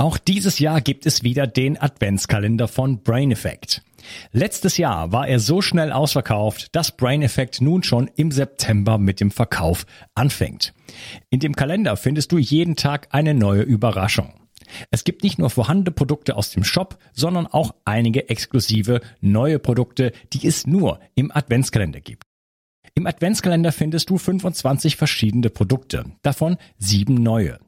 Auch dieses Jahr gibt es wieder den Adventskalender von Brain Effect. Letztes Jahr war er so schnell ausverkauft, dass Brain Effect nun schon im September mit dem Verkauf anfängt. In dem Kalender findest du jeden Tag eine neue Überraschung. Es gibt nicht nur vorhandene Produkte aus dem Shop, sondern auch einige exklusive neue Produkte, die es nur im Adventskalender gibt. Im Adventskalender findest du 25 verschiedene Produkte, davon sieben neue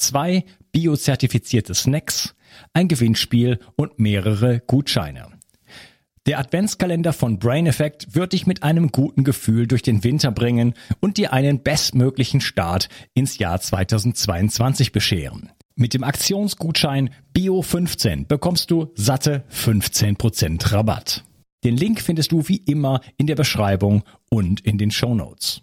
zwei biozertifizierte Snacks, ein Gewinnspiel und mehrere Gutscheine. Der Adventskalender von Brain Effect wird dich mit einem guten Gefühl durch den Winter bringen und dir einen bestmöglichen Start ins Jahr 2022 bescheren. Mit dem Aktionsgutschein Bio15 bekommst du satte 15% Rabatt. Den Link findest du wie immer in der Beschreibung und in den Show Notes.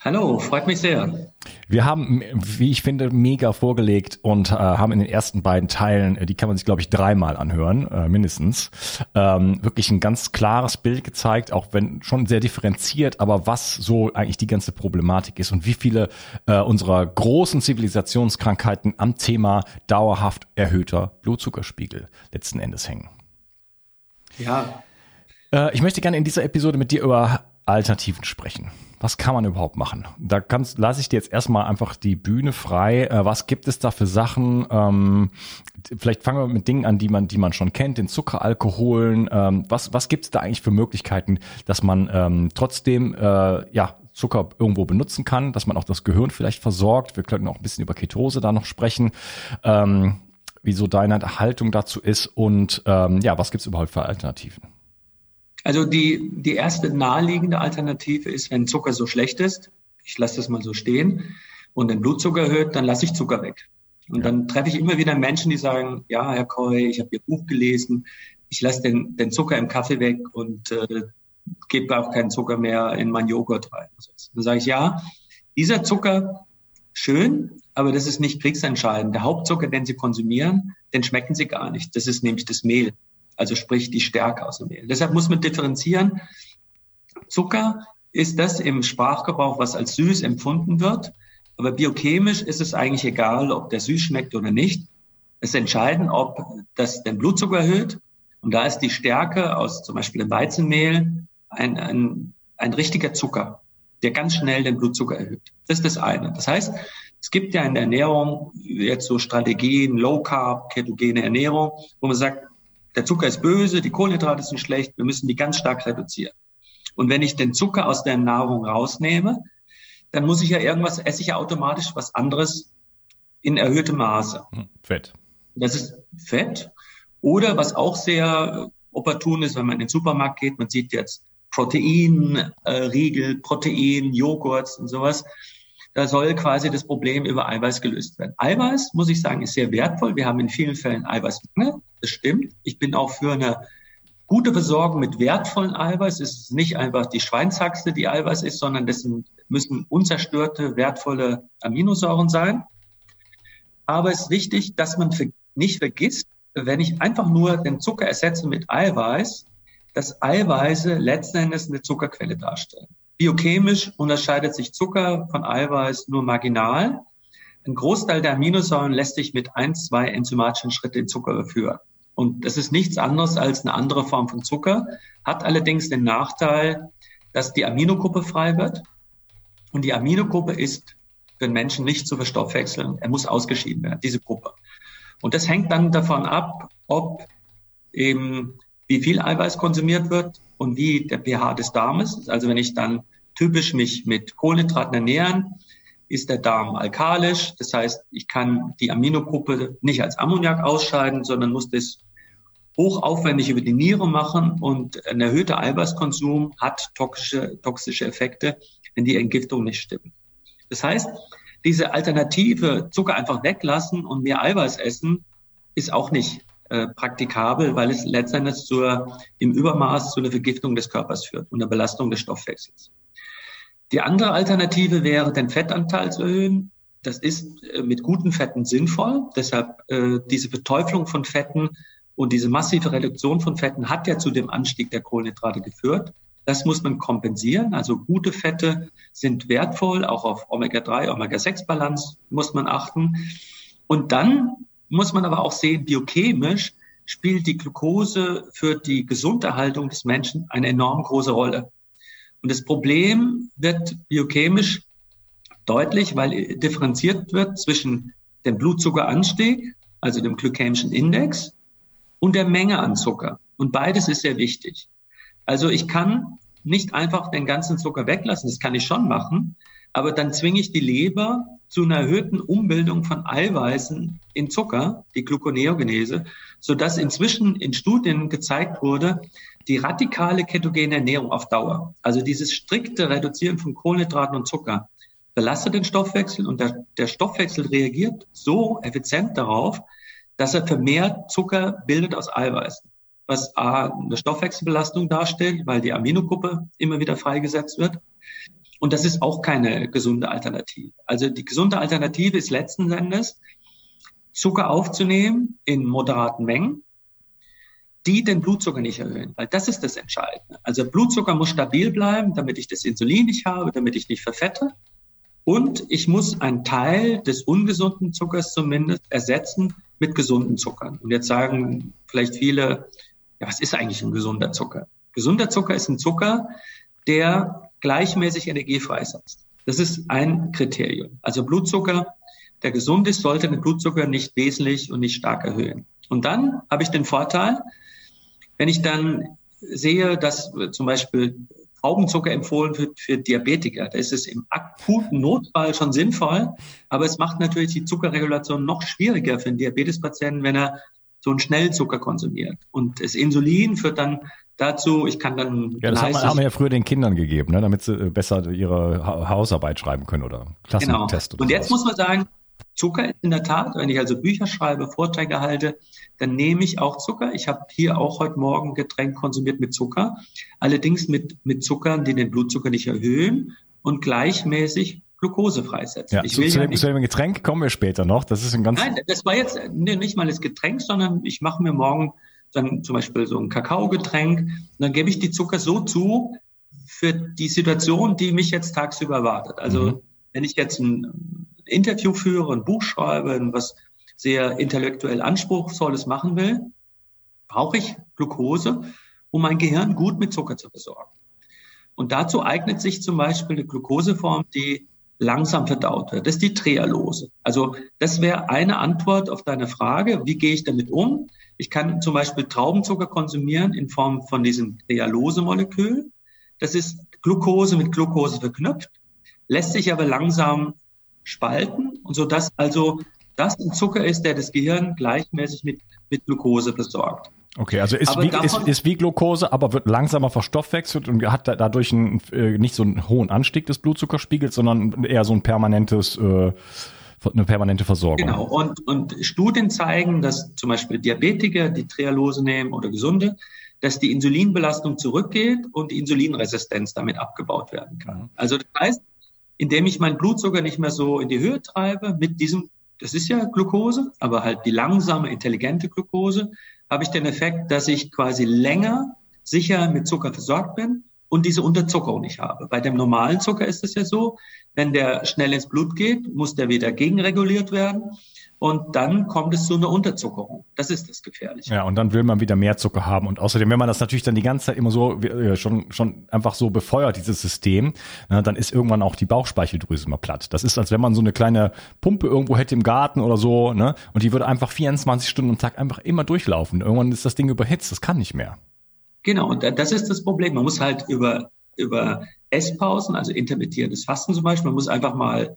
Hallo, freut mich sehr. Wir haben, wie ich finde, mega vorgelegt und äh, haben in den ersten beiden Teilen, äh, die kann man sich, glaube ich, dreimal anhören, äh, mindestens, ähm, wirklich ein ganz klares Bild gezeigt, auch wenn schon sehr differenziert, aber was so eigentlich die ganze Problematik ist und wie viele äh, unserer großen Zivilisationskrankheiten am Thema dauerhaft erhöhter Blutzuckerspiegel letzten Endes hängen. Ja. Äh, ich möchte gerne in dieser Episode mit dir über Alternativen sprechen was kann man überhaupt machen? Da kannst, lasse ich dir jetzt erstmal einfach die Bühne frei. Äh, was gibt es da für Sachen? Ähm, vielleicht fangen wir mit Dingen an, die man, die man schon kennt, den Zuckeralkoholen. Ähm, was, was gibt es da eigentlich für Möglichkeiten, dass man ähm, trotzdem äh, ja Zucker irgendwo benutzen kann, dass man auch das Gehirn vielleicht versorgt. Wir könnten auch ein bisschen über Ketose da noch sprechen. Ähm, wie so deine Haltung dazu ist und ähm, ja, was gibt es überhaupt für Alternativen? Also die, die erste naheliegende Alternative ist, wenn Zucker so schlecht ist, ich lasse das mal so stehen, und den Blutzucker erhöht, dann lasse ich Zucker weg. Und dann treffe ich immer wieder Menschen, die sagen, ja, Herr Koy, ich habe Ihr Buch gelesen, ich lasse den, den Zucker im Kaffee weg und äh, gebe auch keinen Zucker mehr in mein Joghurt rein. Dann sage ich, ja, dieser Zucker, schön, aber das ist nicht kriegsentscheidend. Der Hauptzucker, den Sie konsumieren, den schmecken Sie gar nicht. Das ist nämlich das Mehl also sprich die Stärke aus dem Mehl. Deshalb muss man differenzieren. Zucker ist das im Sprachgebrauch, was als süß empfunden wird. Aber biochemisch ist es eigentlich egal, ob der süß schmeckt oder nicht. Es ist entscheidend, ob das den Blutzucker erhöht. Und da ist die Stärke aus zum Beispiel dem Weizenmehl ein, ein, ein richtiger Zucker, der ganz schnell den Blutzucker erhöht. Das ist das eine. Das heißt, es gibt ja in der Ernährung jetzt so Strategien, Low Carb, ketogene Ernährung, wo man sagt, der Zucker ist böse, die Kohlenhydrate sind schlecht, wir müssen die ganz stark reduzieren. Und wenn ich den Zucker aus der Nahrung rausnehme, dann muss ich ja irgendwas, esse ich ja automatisch was anderes in erhöhtem Maße. Hm, Fett. Das ist Fett. Oder was auch sehr opportun ist, wenn man in den Supermarkt geht, man sieht jetzt Proteinriegel, äh, Protein, Joghurts und sowas. Da soll quasi das Problem über Eiweiß gelöst werden. Eiweiß, muss ich sagen, ist sehr wertvoll. Wir haben in vielen Fällen Eiweißmangel. Das stimmt. Ich bin auch für eine gute Versorgung mit wertvollen Eiweiß. Es ist nicht einfach die Schweinshaxe, die Eiweiß ist, sondern das müssen unzerstörte, wertvolle Aminosäuren sein. Aber es ist wichtig, dass man nicht vergisst, wenn ich einfach nur den Zucker ersetze mit Eiweiß, dass Eiweiße letzten Endes eine Zuckerquelle darstellen. Biochemisch unterscheidet sich Zucker von Eiweiß nur marginal. Ein Großteil der Aminosäuren lässt sich mit ein, zwei enzymatischen Schritten in Zucker überführen. Und das ist nichts anderes als eine andere Form von Zucker, hat allerdings den Nachteil, dass die Aminogruppe frei wird. Und die Aminogruppe ist für den Menschen nicht zu verstoffwechseln. Er muss ausgeschieden werden, diese Gruppe. Und das hängt dann davon ab, ob eben wie viel Eiweiß konsumiert wird und wie der pH des Darmes. Also wenn ich dann typisch mich mit Kohlenhydraten ernähren, ist der Darm alkalisch. Das heißt, ich kann die Aminogruppe nicht als Ammoniak ausscheiden, sondern muss das hochaufwendig über die Niere machen und ein erhöhter Eiweißkonsum hat toxische, toxische Effekte, wenn die Entgiftung nicht stimmt. Das heißt, diese alternative Zucker einfach weglassen und mehr Eiweiß essen, ist auch nicht äh, praktikabel, weil es letztendlich zur, im Übermaß zu einer Vergiftung des Körpers führt und einer Belastung des Stoffwechsels. Die andere Alternative wäre, den Fettanteil zu erhöhen. Das ist äh, mit guten Fetten sinnvoll. Deshalb äh, diese Beteuflung von Fetten und diese massive Reduktion von Fetten hat ja zu dem Anstieg der Kohlenhydrate geführt. Das muss man kompensieren. Also gute Fette sind wertvoll, auch auf Omega-3, Omega-6-Balance muss man achten. Und dann muss man aber auch sehen, biochemisch spielt die Glucose für die Gesunderhaltung des Menschen eine enorm große Rolle. Und das Problem wird biochemisch deutlich, weil differenziert wird zwischen dem Blutzuckeranstieg, also dem glykämischen Index, und der Menge an Zucker. Und beides ist sehr wichtig. Also ich kann nicht einfach den ganzen Zucker weglassen, das kann ich schon machen, aber dann zwinge ich die Leber zu einer erhöhten Umbildung von Eiweißen in Zucker, die Gluconeogenese, sodass inzwischen in Studien gezeigt wurde, die radikale ketogene Ernährung auf Dauer, also dieses strikte Reduzieren von Kohlenhydraten und Zucker, belastet den Stoffwechsel und der, der Stoffwechsel reagiert so effizient darauf, dass er vermehrt Zucker bildet aus Eiweißen, was A, eine Stoffwechselbelastung darstellt, weil die Aminogruppe immer wieder freigesetzt wird und das ist auch keine gesunde Alternative. Also die gesunde Alternative ist letzten Endes, Zucker aufzunehmen in moderaten Mengen, die den Blutzucker nicht erhöhen, weil das ist das Entscheidende. Also Blutzucker muss stabil bleiben, damit ich das Insulin nicht habe, damit ich nicht verfette. Und ich muss einen Teil des ungesunden Zuckers zumindest ersetzen mit gesunden Zuckern. Und jetzt sagen vielleicht viele, ja, was ist eigentlich ein gesunder Zucker? Gesunder Zucker ist ein Zucker, der gleichmäßig Energie freisetzt. Das ist ein Kriterium. Also Blutzucker, der gesund ist, sollte den Blutzucker nicht wesentlich und nicht stark erhöhen. Und dann habe ich den Vorteil, wenn ich dann sehe, dass zum Beispiel Traubenzucker empfohlen wird für Diabetiker, da ist es im akuten Notfall schon sinnvoll, aber es macht natürlich die Zuckerregulation noch schwieriger für einen Diabetespatienten, wenn er so einen Schnellzucker konsumiert. Und das Insulin führt dann dazu, ich kann dann. Ja, das haben wir ja früher den Kindern gegeben, ne, damit sie äh, besser ihre Hausarbeit schreiben können oder Klassentest. Genau. Und jetzt muss man sagen, Zucker in der Tat, wenn ich also Bücher schreibe, Vorträge halte, dann nehme ich auch Zucker. Ich habe hier auch heute Morgen Getränk konsumiert mit Zucker, allerdings mit, mit Zuckern, die den Blutzucker nicht erhöhen und gleichmäßig Glucose freisetzen. Ja, ich will zu, ja nicht, zu dem Getränk kommen wir später noch. Das ist ein ganz. Nein, das war jetzt nee, nicht mal das Getränk, sondern ich mache mir morgen dann zum Beispiel so ein Kakaogetränk. Und dann gebe ich die Zucker so zu für die Situation, die mich jetzt tagsüber erwartet. Also mhm. wenn ich jetzt ein Interview führe, ein Buch schreibe, was sehr intellektuell anspruchsvolles machen will, brauche ich Glucose, um mein Gehirn gut mit Zucker zu versorgen. Und dazu eignet sich zum Beispiel eine Glucoseform, die langsam verdaut wird. Das ist die Trehalose. Also das wäre eine Antwort auf deine Frage, wie gehe ich damit um? Ich kann zum Beispiel Traubenzucker konsumieren in Form von diesem Trehalose-Molekül. Das ist Glucose mit Glucose verknüpft, lässt sich aber langsam spalten und so dass also das ein Zucker ist, der das Gehirn gleichmäßig mit, mit Glucose versorgt. Okay, also ist wie, ist, ist wie Glucose, aber wird langsamer verstoffwechselt und hat dadurch einen, äh, nicht so einen hohen Anstieg des Blutzuckerspiegels, sondern eher so ein permanentes äh, eine permanente Versorgung. Genau. Und, und Studien zeigen, dass zum Beispiel Diabetiker, die Trehalose nehmen oder Gesunde, dass die Insulinbelastung zurückgeht und die Insulinresistenz damit abgebaut werden kann. Mhm. Also das heißt, indem ich meinen Blutzucker nicht mehr so in die Höhe treibe mit diesem, das ist ja Glucose, aber halt die langsame, intelligente Glucose, habe ich den Effekt, dass ich quasi länger sicher mit Zucker versorgt bin und diese Unterzuckerung nicht habe. Bei dem normalen Zucker ist es ja so, wenn der schnell ins Blut geht, muss der wieder gegenreguliert werden. Und dann kommt es zu einer Unterzuckerung. Das ist das Gefährliche. Ja, und dann will man wieder mehr Zucker haben. Und außerdem, wenn man das natürlich dann die ganze Zeit immer so äh, schon, schon einfach so befeuert, dieses System, na, dann ist irgendwann auch die Bauchspeicheldrüse mal platt. Das ist, als wenn man so eine kleine Pumpe irgendwo hätte im Garten oder so, ne? Und die würde einfach 24 Stunden am Tag einfach immer durchlaufen. Irgendwann ist das Ding überhitzt. Das kann nicht mehr. Genau, und das ist das Problem. Man muss halt über, über Esspausen, also intermittierendes Fasten zum Beispiel, man muss einfach mal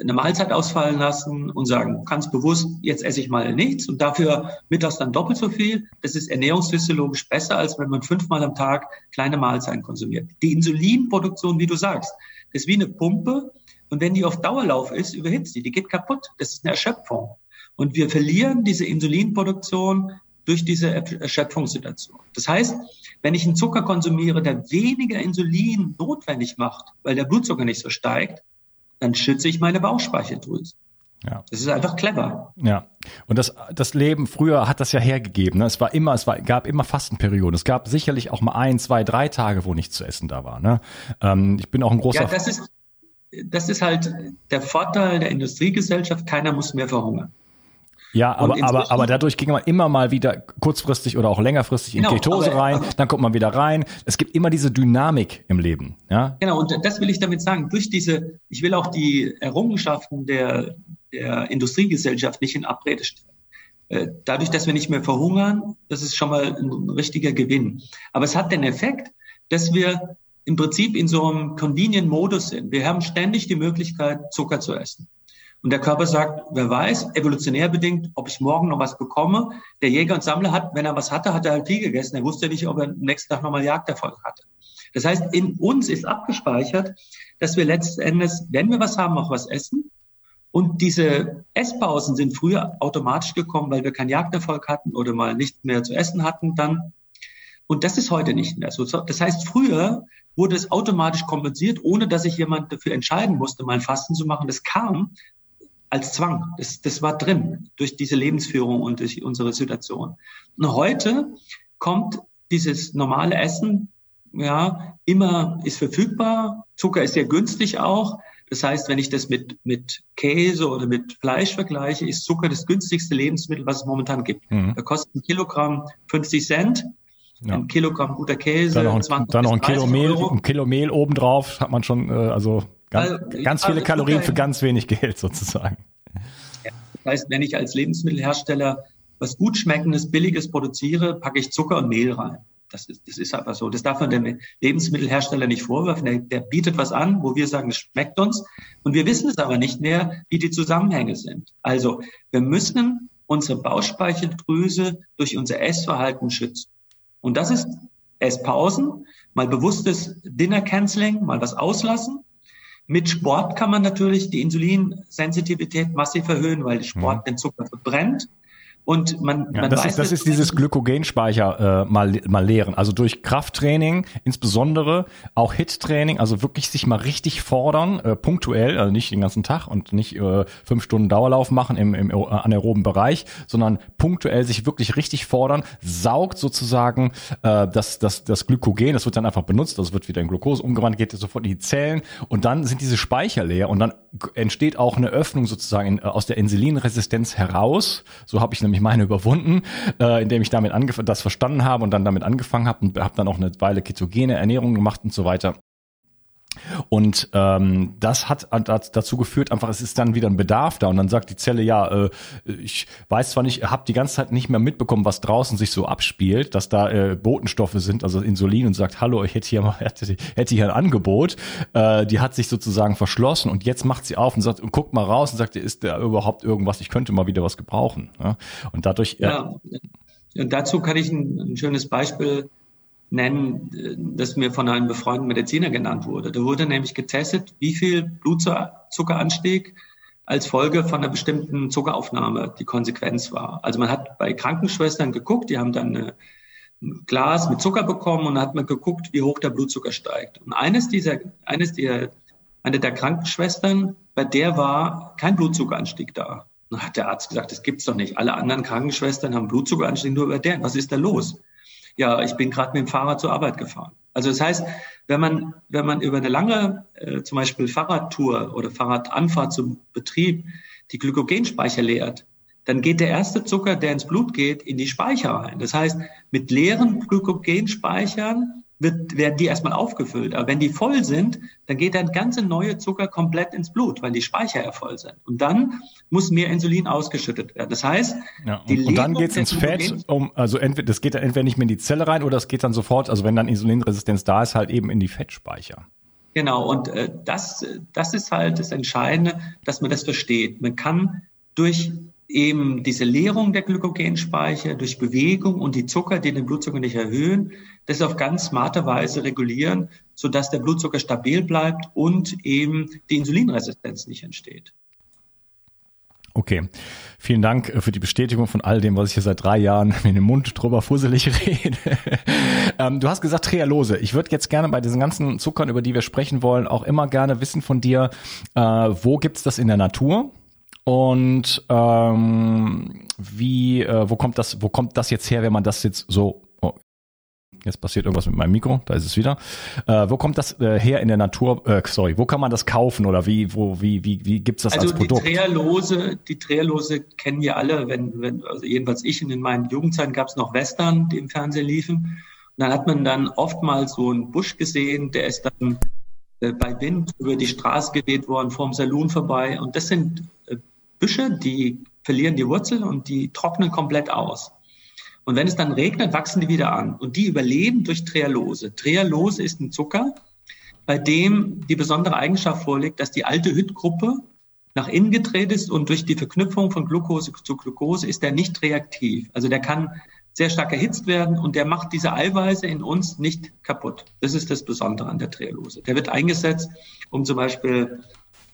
eine Mahlzeit ausfallen lassen und sagen, ganz bewusst, jetzt esse ich mal nichts und dafür mittags dann doppelt so viel. Das ist ernährungsphysiologisch besser, als wenn man fünfmal am Tag kleine Mahlzeiten konsumiert. Die Insulinproduktion, wie du sagst, ist wie eine Pumpe und wenn die auf Dauerlauf ist, überhitzt die, die geht kaputt. Das ist eine Erschöpfung. Und wir verlieren diese Insulinproduktion durch diese Erschöpfungssituation. Das heißt, wenn ich einen Zucker konsumiere, der weniger Insulin notwendig macht, weil der Blutzucker nicht so steigt, dann schütze ich meine Bauchspeicheldrüse. Ja. Das ist einfach clever. Ja. Und das, das Leben früher hat das ja hergegeben. Ne? Es war immer, es war, gab immer Fastenperioden. Es gab sicherlich auch mal ein, zwei, drei Tage, wo nichts zu essen da war. Ne? Ähm, ich bin auch ein großer. Ja, das ist, das ist halt der Vorteil der Industriegesellschaft. Keiner muss mehr verhungern. Ja, aber, aber, aber dadurch ging man immer mal wieder kurzfristig oder auch längerfristig in genau, Ketose aber, rein, aber, dann kommt man wieder rein. Es gibt immer diese Dynamik im Leben. Ja? Genau, und das will ich damit sagen. Durch diese, ich will auch die Errungenschaften der, der Industriegesellschaft nicht in Abrede stellen. Äh, dadurch, dass wir nicht mehr verhungern, das ist schon mal ein richtiger Gewinn. Aber es hat den Effekt, dass wir im Prinzip in so einem Convenient-Modus sind. Wir haben ständig die Möglichkeit, Zucker zu essen. Und der Körper sagt, wer weiß, evolutionär bedingt, ob ich morgen noch was bekomme. Der Jäger und Sammler hat, wenn er was hatte, hat er halt viel gegessen. Er wusste nicht, ob er am nächsten Tag nochmal Jagderfolg hatte. Das heißt, in uns ist abgespeichert, dass wir letzten Endes, wenn wir was haben, auch was essen. Und diese Esspausen sind früher automatisch gekommen, weil wir keinen Jagderfolg hatten oder mal nichts mehr zu essen hatten dann. Und das ist heute nicht mehr so. Das heißt, früher wurde es automatisch kompensiert, ohne dass sich jemand dafür entscheiden musste, mal Fasten zu machen. Das kam, als Zwang. Das, das war drin durch diese Lebensführung und durch unsere Situation. Und heute kommt dieses normale Essen, ja, immer ist verfügbar. Zucker ist sehr günstig auch. Das heißt, wenn ich das mit, mit Käse oder mit Fleisch vergleiche, ist Zucker das günstigste Lebensmittel, was es momentan gibt. Mhm. Da kostet ein Kilogramm 50 Cent. Ja. Ein Kilogramm guter Käse. Dann noch ein, 20 dann noch ein Kilo Mehl, ein Kilo Mehl obendrauf hat man schon, äh, also Ganz, also, ganz viele also Kalorien für ganz wenig Geld sozusagen. Ja, das heißt, wenn ich als Lebensmittelhersteller was gut schmeckendes, billiges produziere, packe ich Zucker und Mehl rein. Das ist, das ist einfach so. Das darf man dem Lebensmittelhersteller nicht vorwerfen. Der, der bietet was an, wo wir sagen, es schmeckt uns. Und wir wissen es aber nicht mehr, wie die Zusammenhänge sind. Also wir müssen unsere Bauchspeicheldrüse durch unser Essverhalten schützen. Und das ist Esspausen, mal bewusstes Dinner Canceling, mal was auslassen mit Sport kann man natürlich die Insulinsensitivität massiv erhöhen, weil Sport mhm. den Zucker verbrennt. Und man, ja, man das weiß, ist, das ist dieses Glykogenspeicher äh, mal, mal leeren. Also durch Krafttraining, insbesondere auch Hit-Training, also wirklich sich mal richtig fordern, äh, punktuell, also nicht den ganzen Tag und nicht äh, fünf Stunden Dauerlauf machen im, im anaeroben Bereich, sondern punktuell sich wirklich richtig fordern, saugt sozusagen äh, das, das, das Glykogen, das wird dann einfach benutzt, das wird wieder in Glucose umgewandelt, geht sofort in die Zellen und dann sind diese Speicher leer und dann entsteht auch eine Öffnung sozusagen in, aus der Insulinresistenz heraus. So habe ich nämlich ich meine überwunden, äh, indem ich damit das verstanden habe und dann damit angefangen habe und habe dann auch eine Weile ketogene Ernährung gemacht und so weiter. Und ähm, das hat dazu geführt, einfach es ist dann wieder ein Bedarf da und dann sagt die Zelle, ja, äh, ich weiß zwar nicht, habe die ganze Zeit nicht mehr mitbekommen, was draußen sich so abspielt, dass da äh, Botenstoffe sind, also Insulin und sagt, hallo, ich hätte hier mal hätte, hätte hier ein Angebot. Äh, die hat sich sozusagen verschlossen und jetzt macht sie auf und sagt und guckt mal raus und sagt, ist da überhaupt irgendwas? Ich könnte mal wieder was gebrauchen. Ja? Und dadurch ja. Und dazu kann ich ein, ein schönes Beispiel nennen, das mir von einem befreundeten Mediziner genannt wurde. Da wurde nämlich getestet, wie viel Blutzuckeranstieg als Folge von einer bestimmten Zuckeraufnahme die Konsequenz war. Also man hat bei Krankenschwestern geguckt, die haben dann eine, ein Glas mit Zucker bekommen und dann hat man geguckt, wie hoch der Blutzucker steigt. Und eines dieser, eines der, eine der Krankenschwestern, bei der war kein Blutzuckeranstieg da. Dann hat der Arzt gesagt, das gibt's doch nicht. Alle anderen Krankenschwestern haben Blutzuckeranstieg nur bei der. Was ist da los? Ja, ich bin gerade mit dem Fahrrad zur Arbeit gefahren. Also das heißt, wenn man, wenn man über eine lange, äh, zum Beispiel Fahrradtour oder Fahrradanfahrt zum Betrieb die Glykogenspeicher leert, dann geht der erste Zucker, der ins Blut geht, in die Speicher rein. Das heißt, mit leeren Glykogenspeichern wird, werden die erstmal aufgefüllt. Aber wenn die voll sind, dann geht der ganze neue Zucker komplett ins Blut, weil die Speicher ja voll sind. Und dann muss mehr Insulin ausgeschüttet werden. Das heißt, ja, und, und dann geht's ins Fett, um, also entweder, das geht dann entweder nicht mehr in die Zelle rein oder es geht dann sofort, also wenn dann Insulinresistenz da ist, halt eben in die Fettspeicher. Genau, und äh, das, das ist halt das Entscheidende, dass man das versteht. Man kann durch eben diese Leerung der Glykogenspeicher durch Bewegung und die Zucker, die den Blutzucker nicht erhöhen, das auf ganz smarte Weise regulieren, sodass der Blutzucker stabil bleibt und eben die Insulinresistenz nicht entsteht. Okay, vielen Dank äh, für die Bestätigung von all dem, was ich hier seit drei Jahren mit dem Mund drüber fusselig rede. ähm, du hast gesagt Trealose. Ich würde jetzt gerne bei diesen ganzen Zuckern, über die wir sprechen wollen, auch immer gerne wissen von dir, äh, wo gibt's das in der Natur? Und ähm, wie, äh, wo kommt das, wo kommt das jetzt her, wenn man das jetzt so oh, Jetzt passiert irgendwas mit meinem Mikro, da ist es wieder. Äh, wo kommt das äh, her in der Natur? Äh, sorry, wo kann man das kaufen oder wie, wo, wie, wie, wie gibt's das also als Produkt? Die Trehalose, die Trehalose kennen wir alle, wenn, wenn, also jedenfalls ich in meinen Jugendzeiten gab es noch Western, die im Fernsehen liefen. Und dann hat man dann oftmals so einen Busch gesehen, der ist dann äh, bei Wind über die Straße geweht worden, vorm Saloon vorbei. Und das sind Büsche, die verlieren die Wurzel und die trocknen komplett aus. Und wenn es dann regnet, wachsen die wieder an. Und die überleben durch Trehalose. Trehalose ist ein Zucker, bei dem die besondere Eigenschaft vorliegt, dass die alte Hüttgruppe nach innen gedreht ist und durch die Verknüpfung von Glucose zu Glucose ist der nicht reaktiv. Also der kann sehr stark erhitzt werden und der macht diese Eiweiße in uns nicht kaputt. Das ist das Besondere an der Trehalose. Der wird eingesetzt, um zum Beispiel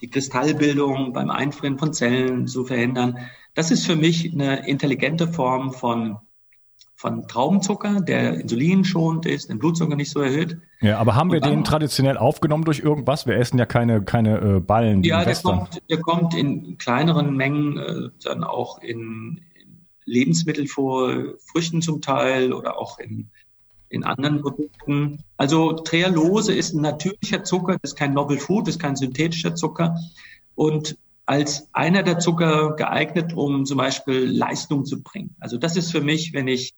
die Kristallbildung beim Einfrieren von Zellen zu verhindern. Das ist für mich eine intelligente Form von von Traubenzucker, der insulinschonend ist, den Blutzucker nicht so erhöht. Ja, aber haben wir dann, den traditionell aufgenommen durch irgendwas? Wir essen ja keine, keine äh, Ballen. Ja, der kommt, der kommt in kleineren Mengen äh, dann auch in, in Lebensmittel vor, Früchten zum Teil oder auch in in anderen Produkten. Also Trehalose ist ein natürlicher Zucker, das ist kein Novel Food, das ist kein synthetischer Zucker und als einer der Zucker geeignet, um zum Beispiel Leistung zu bringen. Also das ist für mich, wenn ich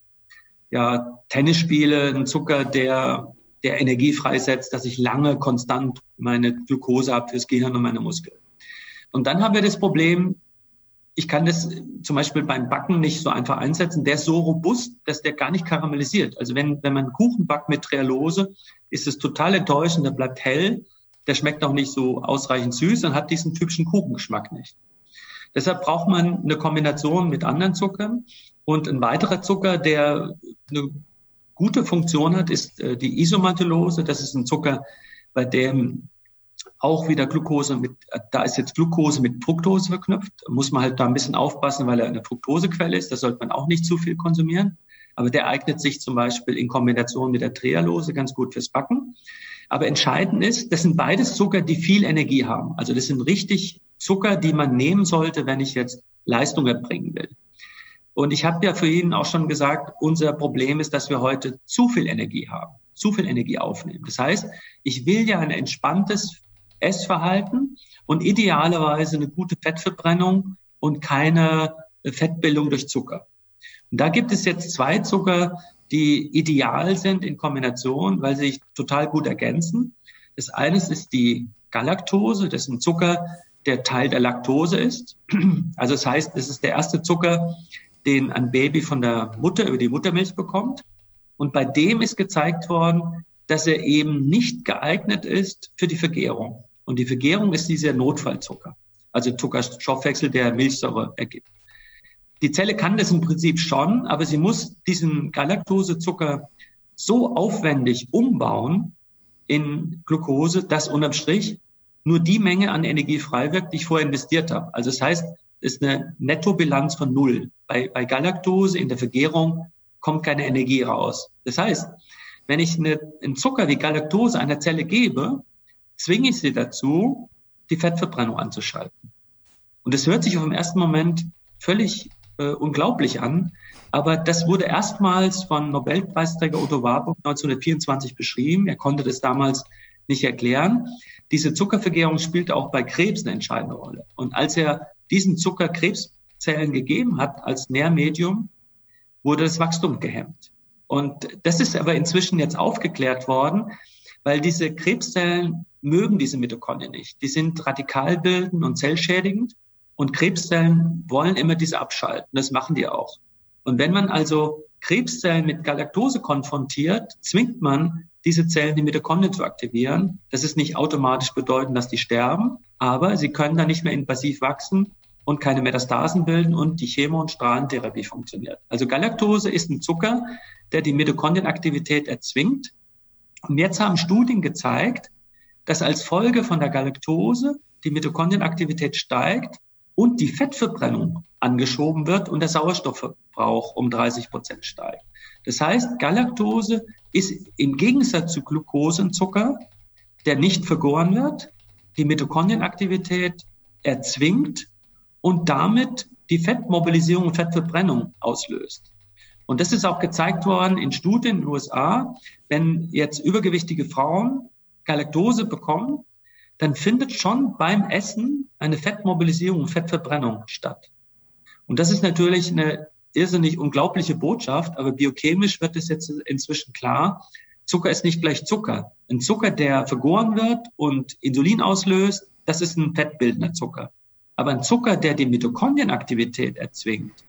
ja Tennis spiele, ein Zucker, der der Energie freisetzt, dass ich lange konstant meine Glucose habe fürs Gehirn und meine Muskeln. Und dann haben wir das Problem, ich kann das zum Beispiel beim Backen nicht so einfach einsetzen. Der ist so robust, dass der gar nicht karamellisiert. Also wenn, wenn man Kuchen backt mit Trehalose, ist es total enttäuschend, der bleibt hell, der schmeckt auch nicht so ausreichend süß und hat diesen typischen Kuchengeschmack nicht. Deshalb braucht man eine Kombination mit anderen Zuckern. Und ein weiterer Zucker, der eine gute Funktion hat, ist äh, die Isomantellose. Das ist ein Zucker, bei dem auch wieder Glucose mit, da ist jetzt Glucose mit Fructose verknüpft. Muss man halt da ein bisschen aufpassen, weil er eine Fructosequelle ist. Da sollte man auch nicht zu viel konsumieren. Aber der eignet sich zum Beispiel in Kombination mit der Trehalose ganz gut fürs Backen. Aber entscheidend ist, das sind beides Zucker, die viel Energie haben. Also das sind richtig Zucker, die man nehmen sollte, wenn ich jetzt Leistung erbringen will. Und ich habe ja für ihn auch schon gesagt, unser Problem ist, dass wir heute zu viel Energie haben, zu viel Energie aufnehmen. Das heißt, ich will ja ein entspanntes Essverhalten und idealerweise eine gute Fettverbrennung und keine Fettbildung durch Zucker. Und da gibt es jetzt zwei Zucker, die ideal sind in Kombination, weil sie sich total gut ergänzen. Das eine ist die Galaktose, das ist ein Zucker, der Teil der Laktose ist. Also das heißt, es ist der erste Zucker, den ein Baby von der Mutter über die Muttermilch bekommt. Und bei dem ist gezeigt worden, dass er eben nicht geeignet ist für die Vergärung. Und die Vergärung ist dieser Notfallzucker, also Zuckerstoffwechsel, der Milchsäure ergibt. die Zelle kann das im Prinzip schon, aber sie muss diesen Galaktosezucker so aufwendig umbauen in Glucose, dass unterm Strich nur die Menge an Energie frei wird, die ich vorher investiert habe. Also das heißt, es ist eine Nettobilanz von null. Bei, bei Galaktose in der Vergärung kommt keine Energie raus. Das heißt, wenn ich eine, einen Zucker wie Galaktose einer Zelle gebe, zwinge ich sie dazu, die Fettverbrennung anzuschalten. Und das hört sich auf den ersten Moment völlig äh, unglaublich an, aber das wurde erstmals von Nobelpreisträger Otto Warburg 1924 beschrieben. Er konnte das damals nicht erklären. Diese Zuckervergärung spielt auch bei Krebs eine entscheidende Rolle. Und als er diesen Zucker Krebszellen gegeben hat als Nährmedium, wurde das Wachstum gehemmt. Und das ist aber inzwischen jetzt aufgeklärt worden, weil diese Krebszellen mögen diese Mitochondrien nicht. Die sind radikalbildend und zellschädigend und Krebszellen wollen immer diese abschalten. Das machen die auch. Und wenn man also Krebszellen mit Galaktose konfrontiert, zwingt man diese Zellen, die Mitochondrien zu aktivieren. Das ist nicht automatisch bedeuten, dass die sterben, aber sie können dann nicht mehr invasiv wachsen und keine Metastasen bilden und die Chemo- und Strahlentherapie funktioniert. Also Galaktose ist ein Zucker, der die Mitochondrienaktivität erzwingt. Und jetzt haben Studien gezeigt, dass als Folge von der Galaktose die Mitochondrienaktivität steigt und die Fettverbrennung angeschoben wird und der Sauerstoffverbrauch um 30 Prozent steigt. Das heißt, Galaktose ist im Gegensatz zu Glucose ein Zucker, der nicht vergoren wird, die Mitochondrienaktivität erzwingt und damit die Fettmobilisierung und Fettverbrennung auslöst. Und das ist auch gezeigt worden in Studien in den USA. Wenn jetzt übergewichtige Frauen Galaktose bekommen, dann findet schon beim Essen eine Fettmobilisierung Fettverbrennung statt. Und das ist natürlich eine irrsinnig unglaubliche Botschaft, aber biochemisch wird es jetzt inzwischen klar, Zucker ist nicht gleich Zucker. Ein Zucker, der vergoren wird und Insulin auslöst, das ist ein fettbildender Zucker. Aber ein Zucker, der die Mitochondrienaktivität erzwingt,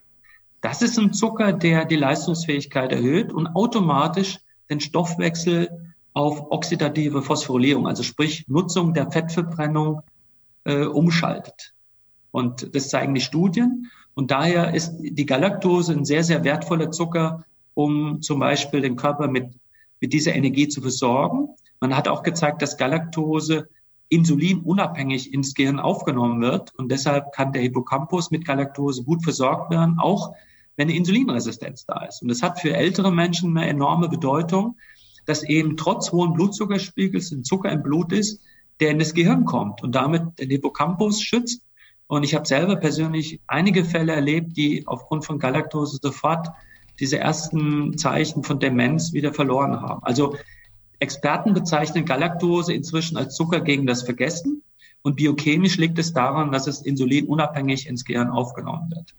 das ist ein Zucker, der die Leistungsfähigkeit erhöht und automatisch den Stoffwechsel auf oxidative Phosphorylierung, also sprich Nutzung der Fettverbrennung, äh, umschaltet. Und das zeigen die Studien. Und daher ist die Galaktose ein sehr, sehr wertvoller Zucker, um zum Beispiel den Körper mit, mit dieser Energie zu versorgen. Man hat auch gezeigt, dass Galaktose insulinunabhängig ins Gehirn aufgenommen wird. Und deshalb kann der Hippocampus mit Galaktose gut versorgt werden, auch wenn eine Insulinresistenz da ist. Und das hat für ältere Menschen eine enorme Bedeutung, dass eben trotz hohen Blutzuckerspiegels ein Zucker im Blut ist, der in das Gehirn kommt und damit den Hippocampus schützt. Und ich habe selber persönlich einige Fälle erlebt, die aufgrund von Galaktose sofort diese ersten Zeichen von Demenz wieder verloren haben. Also Experten bezeichnen Galaktose inzwischen als Zucker gegen das Vergessen. Und biochemisch liegt es daran, dass es insulinunabhängig ins Gehirn aufgenommen wird.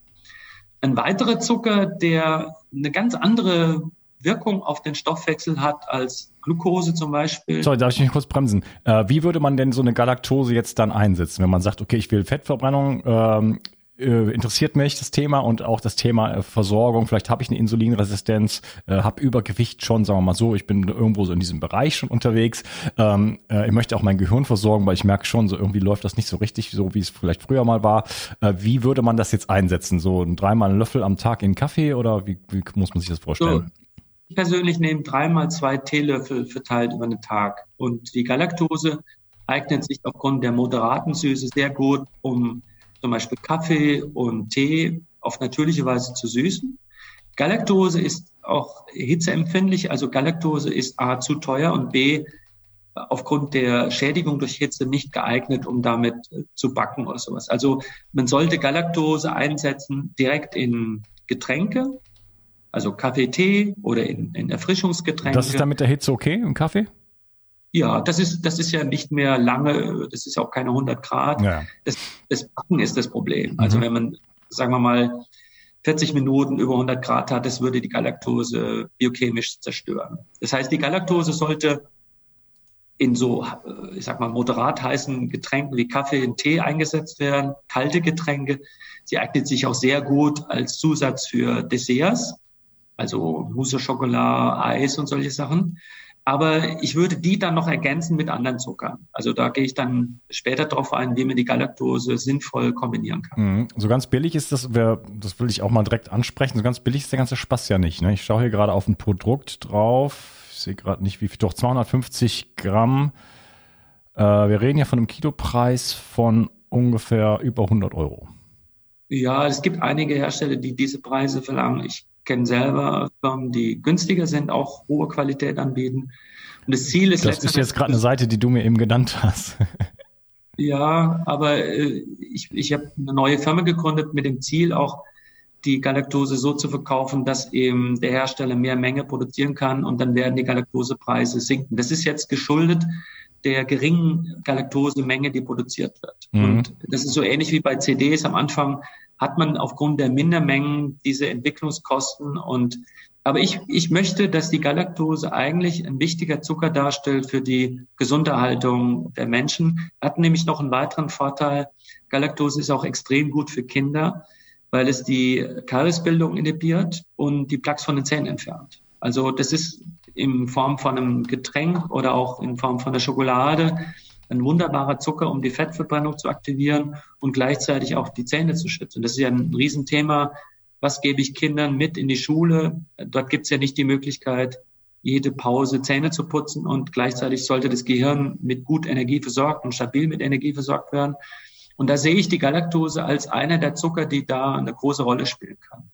Ein weiterer Zucker, der eine ganz andere Wirkung auf den Stoffwechsel hat als Glucose zum Beispiel. Sorry, darf ich mich kurz bremsen? Äh, wie würde man denn so eine Galaktose jetzt dann einsetzen, wenn man sagt, okay, ich will Fettverbrennung ähm, äh, interessiert mich das Thema und auch das Thema äh, Versorgung. Vielleicht habe ich eine Insulinresistenz, äh, habe Übergewicht schon, sagen wir mal so. Ich bin irgendwo so in diesem Bereich schon unterwegs. Ähm, äh, ich möchte auch mein Gehirn versorgen, weil ich merke schon, so irgendwie läuft das nicht so richtig, so wie es vielleicht früher mal war. Äh, wie würde man das jetzt einsetzen? So ein dreimal einen Löffel am Tag in Kaffee oder wie, wie muss man sich das vorstellen? So. Ich persönlich nehme dreimal zwei Teelöffel verteilt über den Tag. Und die Galaktose eignet sich aufgrund der moderaten Süße sehr gut, um zum Beispiel Kaffee und Tee auf natürliche Weise zu süßen. Galaktose ist auch hitzeempfindlich, also Galaktose ist A zu teuer und B aufgrund der Schädigung durch Hitze nicht geeignet, um damit zu backen oder sowas. Also man sollte Galaktose einsetzen direkt in Getränke, also Kaffee, Tee oder in, in Erfrischungsgetränke. Das ist dann mit der Hitze okay im Kaffee? Ja, das ist, das ist ja nicht mehr lange, das ist auch keine 100 Grad. Ja. Das, das Backen ist das Problem. Also mhm. wenn man, sagen wir mal, 40 Minuten über 100 Grad hat, das würde die Galaktose biochemisch zerstören. Das heißt, die Galaktose sollte in so, ich sag mal, moderat heißen Getränken wie Kaffee und Tee eingesetzt werden, kalte Getränke. Sie eignet sich auch sehr gut als Zusatz für Desserts, also Mousse Schokolade, Eis und solche Sachen. Aber ich würde die dann noch ergänzen mit anderen Zuckern. Also da gehe ich dann später drauf ein, wie man die Galaktose sinnvoll kombinieren kann. Mhm. So ganz billig ist das, das will ich auch mal direkt ansprechen, so ganz billig ist der ganze Spaß ja nicht. Ne? Ich schaue hier gerade auf ein Produkt drauf, ich sehe gerade nicht wie viel, doch 250 Gramm. Äh, wir reden ja von einem Kilopreis von ungefähr über 100 Euro. Ja, es gibt einige Hersteller, die diese Preise verlangen. Ich kenne selber Firmen, die günstiger sind, auch hohe Qualität anbieten. Und das Ziel ist Das ist jetzt gerade eine Seite, die du mir eben genannt hast. ja, aber äh, ich, ich habe eine neue Firma gegründet mit dem Ziel auch, die Galaktose so zu verkaufen, dass eben der Hersteller mehr Menge produzieren kann und dann werden die Galaktosepreise sinken. Das ist jetzt geschuldet der geringen Galaktosemenge, die produziert wird. Mhm. Und das ist so ähnlich wie bei CDs. Am Anfang hat man aufgrund der Mindermengen diese Entwicklungskosten und aber ich, ich möchte, dass die Galaktose eigentlich ein wichtiger Zucker darstellt für die Gesunderhaltung der Menschen. Hat nämlich noch einen weiteren Vorteil. Galaktose ist auch extrem gut für Kinder, weil es die Kariesbildung inhibiert und die Plaques von den Zähnen entfernt. Also das ist in Form von einem Getränk oder auch in Form von der Schokolade ein wunderbarer Zucker, um die Fettverbrennung zu aktivieren und gleichzeitig auch die Zähne zu schützen. Das ist ja ein Riesenthema. Was gebe ich Kindern mit in die Schule? Dort gibt es ja nicht die Möglichkeit, jede Pause Zähne zu putzen und gleichzeitig sollte das Gehirn mit gut Energie versorgt und stabil mit Energie versorgt werden. Und da sehe ich die Galaktose als einer der Zucker, die da eine große Rolle spielen kann.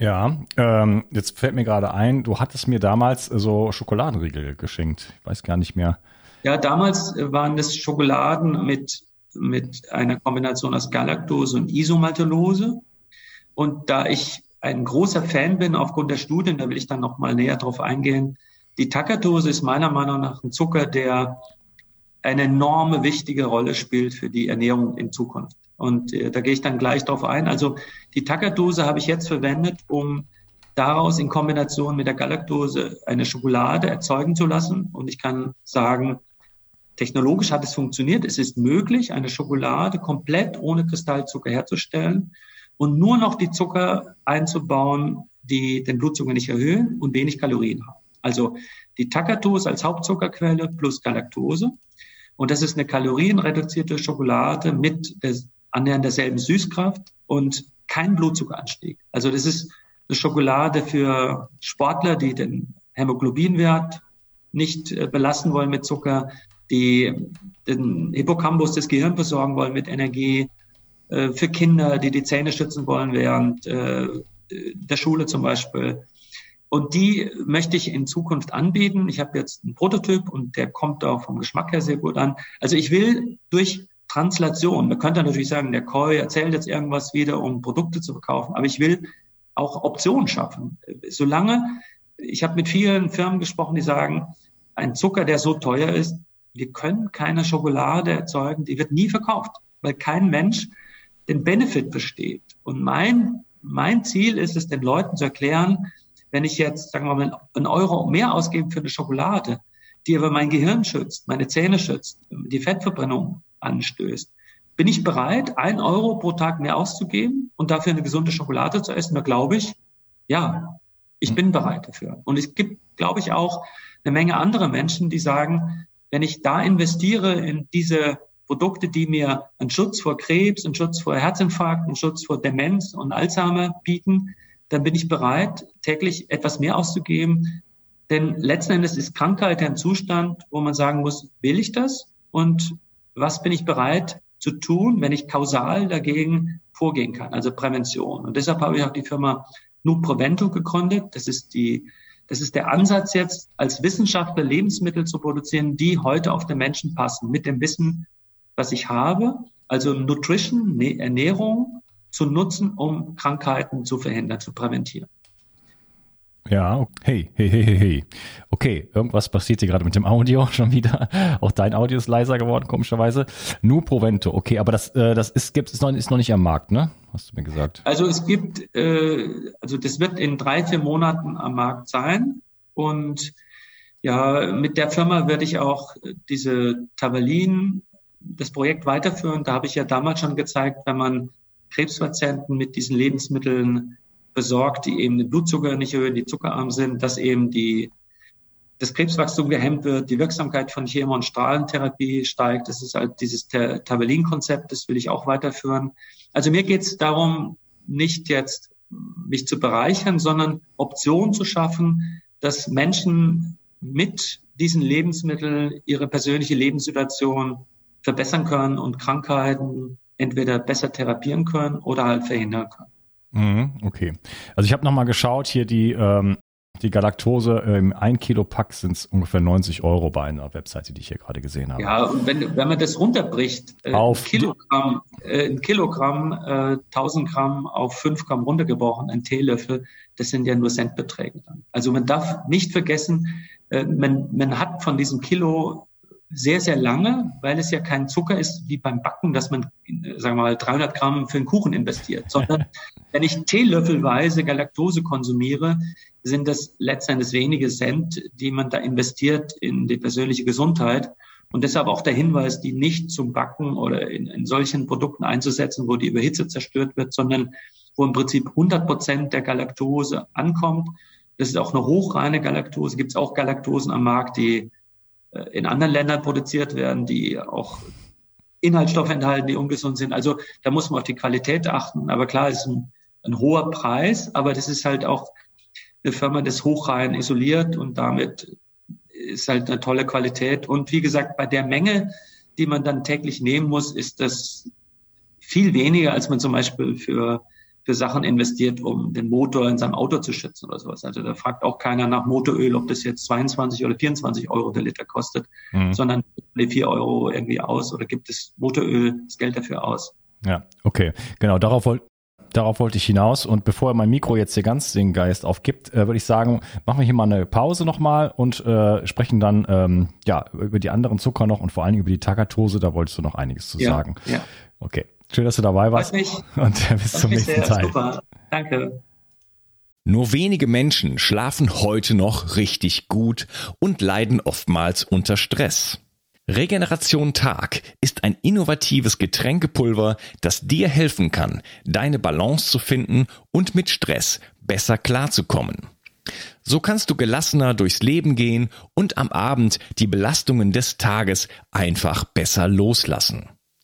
Ja, ähm, jetzt fällt mir gerade ein, du hattest mir damals so Schokoladenriegel geschenkt. Ich weiß gar nicht mehr. Ja, damals waren das Schokoladen mit, mit einer Kombination aus Galaktose und Isomaltulose. Und da ich ein großer Fan bin aufgrund der Studien, da will ich dann noch mal näher drauf eingehen. Die Tacatose ist meiner Meinung nach ein Zucker, der eine enorme wichtige Rolle spielt für die Ernährung in Zukunft. Und äh, da gehe ich dann gleich drauf ein. Also die Tacatose habe ich jetzt verwendet, um daraus in Kombination mit der Galaktose eine Schokolade erzeugen zu lassen. Und ich kann sagen, technologisch hat es funktioniert. Es ist möglich, eine Schokolade komplett ohne Kristallzucker herzustellen und nur noch die Zucker einzubauen, die den Blutzucker nicht erhöhen und wenig Kalorien haben. Also die Tacatose als Hauptzuckerquelle plus Galaktose. Und das ist eine kalorienreduzierte Schokolade mit der, annähernd derselben Süßkraft und kein Blutzuckeranstieg. Also das ist eine Schokolade für Sportler, die den Hämoglobinwert nicht äh, belassen wollen mit Zucker, die den Hippocampus des Gehirns versorgen wollen mit Energie, äh, für Kinder, die die Zähne schützen wollen während äh, der Schule zum Beispiel. Und die möchte ich in Zukunft anbieten. Ich habe jetzt einen Prototyp und der kommt auch vom Geschmack her sehr gut an. Also ich will durch Translation, man könnte natürlich sagen, der Koi erzählt jetzt irgendwas wieder, um Produkte zu verkaufen, aber ich will auch Optionen schaffen. Solange, ich habe mit vielen Firmen gesprochen, die sagen, ein Zucker, der so teuer ist, wir können keine Schokolade erzeugen, die wird nie verkauft, weil kein Mensch den Benefit versteht. Und mein, mein Ziel ist es, den Leuten zu erklären, wenn ich jetzt, sagen wir mal, einen Euro mehr ausgebe für eine Schokolade, die aber mein Gehirn schützt, meine Zähne schützt, die Fettverbrennung anstößt, bin ich bereit, ein Euro pro Tag mehr auszugeben und dafür eine gesunde Schokolade zu essen? Da glaube ich, ja, ich bin bereit dafür. Und es gibt, glaube ich, auch eine Menge andere Menschen, die sagen, wenn ich da investiere in diese Produkte, die mir einen Schutz vor Krebs, einen Schutz vor Herzinfarkt, einen Schutz vor Demenz und Alzheimer bieten, dann bin ich bereit, täglich etwas mehr auszugeben. Denn letzten Endes ist Krankheit ein Zustand, wo man sagen muss, will ich das? Und was bin ich bereit zu tun, wenn ich kausal dagegen vorgehen kann, also Prävention. Und deshalb habe ich auch die Firma Nuprevento gegründet. Das ist die, das ist der Ansatz jetzt, als Wissenschaftler Lebensmittel zu produzieren, die heute auf den Menschen passen, mit dem Wissen, was ich habe. Also Nutrition, Ernährung zu nutzen, um Krankheiten zu verhindern, zu präventieren. Ja, hey, hey, hey, hey, hey. Okay, irgendwas passiert hier gerade mit dem Audio schon wieder. Auch dein Audio ist leiser geworden, komischerweise. Nur Provento, okay, aber das, äh, das ist, gibt, ist, noch, ist noch nicht am Markt, ne? Hast du mir gesagt. Also es gibt, äh, also das wird in drei, vier Monaten am Markt sein. Und ja, mit der Firma werde ich auch diese Tavalin, das Projekt weiterführen. Da habe ich ja damals schon gezeigt, wenn man Krebspatienten mit diesen Lebensmitteln besorgt, die eben den Blutzucker nicht erhöhen, die zuckerarm sind, dass eben die, das Krebswachstum gehemmt wird, die Wirksamkeit von Chemo- und Strahlentherapie steigt. Das ist halt dieses Tabellin-Konzept, das will ich auch weiterführen. Also mir geht es darum, nicht jetzt mich zu bereichern, sondern Optionen zu schaffen, dass Menschen mit diesen Lebensmitteln ihre persönliche Lebenssituation verbessern können und Krankheiten entweder besser therapieren können oder halt verhindern können. Mhm, okay. Also ich habe nochmal geschaut, hier die, ähm, die Galaktose im 1 Kilo Pack sind es ungefähr 90 Euro bei einer Webseite, die ich hier gerade gesehen habe. Ja, und wenn, wenn man das runterbricht, äh, auf ein Kilogramm, äh, ein Kilogramm äh, 1000 Gramm auf 5 Gramm runtergebrochen, ein Teelöffel, das sind ja nur Centbeträge dann. Also man darf nicht vergessen, äh, man, man hat von diesem Kilo sehr, sehr lange, weil es ja kein Zucker ist wie beim Backen, dass man, sagen wir mal, 300 Gramm für einen Kuchen investiert, sondern wenn ich teelöffelweise Galaktose konsumiere, sind das letztendlich wenige Cent, die man da investiert in die persönliche Gesundheit. Und deshalb auch der Hinweis, die nicht zum Backen oder in, in solchen Produkten einzusetzen, wo die Überhitze zerstört wird, sondern wo im Prinzip 100 Prozent der Galaktose ankommt. Das ist auch eine hochreine Galaktose. Gibt es auch Galaktosen am Markt, die äh, in anderen Ländern produziert werden, die auch Inhaltsstoffe enthalten, die ungesund sind. Also da muss man auf die Qualität achten. Aber klar, ist ein, ein hoher Preis, aber das ist halt auch eine Firma, das hochrein isoliert und damit ist halt eine tolle Qualität. Und wie gesagt, bei der Menge, die man dann täglich nehmen muss, ist das viel weniger, als man zum Beispiel für für Sachen investiert, um den Motor in seinem Auto zu schützen oder sowas. Also da fragt auch keiner nach Motoröl, ob das jetzt 22 oder 24 Euro der Liter kostet, mhm. sondern die 4 Euro irgendwie aus oder gibt es Motoröl das Geld dafür aus. Ja, okay. Genau, darauf wollte Darauf wollte ich hinaus und bevor mein Mikro jetzt hier ganz den Geist aufgibt, äh, würde ich sagen, machen wir hier mal eine Pause nochmal und äh, sprechen dann ähm, ja über die anderen Zucker noch und vor allem über die Takatose. Da wolltest du noch einiges zu ja, sagen. Ja. Okay. Schön, dass du dabei warst. Mich. Und bis zum nächsten Teil. Super. Danke. Nur wenige Menschen schlafen heute noch richtig gut und leiden oftmals unter Stress. Regeneration Tag ist ein innovatives Getränkepulver, das dir helfen kann, deine Balance zu finden und mit Stress besser klarzukommen. So kannst du gelassener durchs Leben gehen und am Abend die Belastungen des Tages einfach besser loslassen.